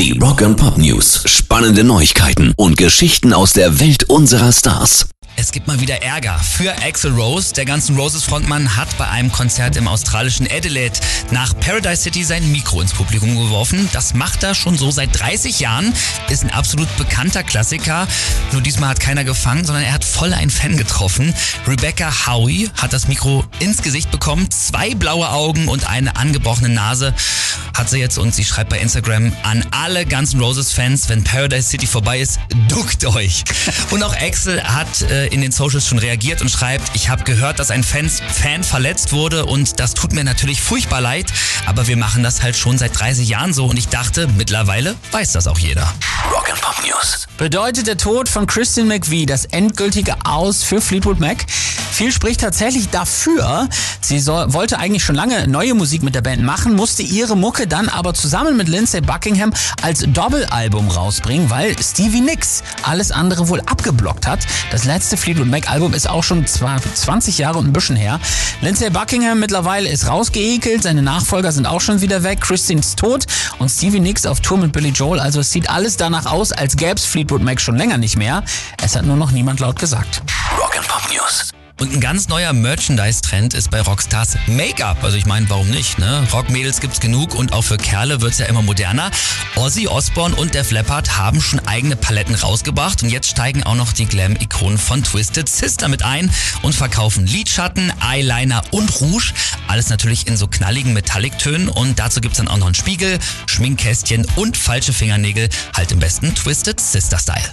Die Rock and Pop News. Spannende Neuigkeiten und Geschichten aus der Welt unserer Stars. Es gibt mal wieder Ärger für Axel Rose. Der ganzen Roses Frontmann hat bei einem Konzert im australischen Adelaide nach Paradise City sein Mikro ins Publikum geworfen. Das macht er schon so seit 30 Jahren. Ist ein absolut bekannter Klassiker. Nur diesmal hat keiner gefangen, sondern er hat voll einen Fan getroffen. Rebecca Howie hat das Mikro ins Gesicht bekommen. Zwei blaue Augen und eine angebrochene Nase hat sie jetzt und sie schreibt bei Instagram an alle ganzen Roses Fans, wenn Paradise City vorbei ist, duckt euch. Und auch Axel hat äh, in den Socials schon reagiert und schreibt, ich habe gehört, dass ein Fans, Fan verletzt wurde und das tut mir natürlich furchtbar leid, aber wir machen das halt schon seit 30 Jahren so und ich dachte, mittlerweile weiß das auch jeder. Rock'n'Pop News. Bedeutet der Tod von Christian McVie das endgültige Aus für Fleetwood Mac? Viel spricht tatsächlich dafür. Sie soll, wollte eigentlich schon lange neue Musik mit der Band machen, musste ihre Mucke dann aber zusammen mit Lindsay Buckingham als Doppelalbum rausbringen, weil Stevie Nicks alles andere wohl abgeblockt hat. Das letzte Fleetwood Mac Album ist auch schon 20 Jahre und ein bisschen her. Lindsay Buckingham mittlerweile ist rausgeekelt, seine Nachfolger sind auch schon wieder weg, Christine ist tot und Stevie Nicks auf Tour mit Billy Joel. Also es sieht alles danach aus, als gäbe es Fleetwood Mac schon länger nicht mehr. Es hat nur noch niemand laut gesagt. Rock'n'Pop News. Und ein ganz neuer Merchandise-Trend ist bei Rockstars Make-up. Also ich meine, warum nicht? Ne? Rockmädels gibt's genug und auch für Kerle wird's ja immer moderner. Ozzy Osbourne und Def Leppard haben schon eigene Paletten rausgebracht und jetzt steigen auch noch die Glam-Ikonen von Twisted Sister mit ein und verkaufen Lidschatten, Eyeliner und Rouge. Alles natürlich in so knalligen Metallic-Tönen und dazu gibt's dann auch noch einen Spiegel, Schminkkästchen und falsche Fingernägel, halt im besten Twisted Sister-Style.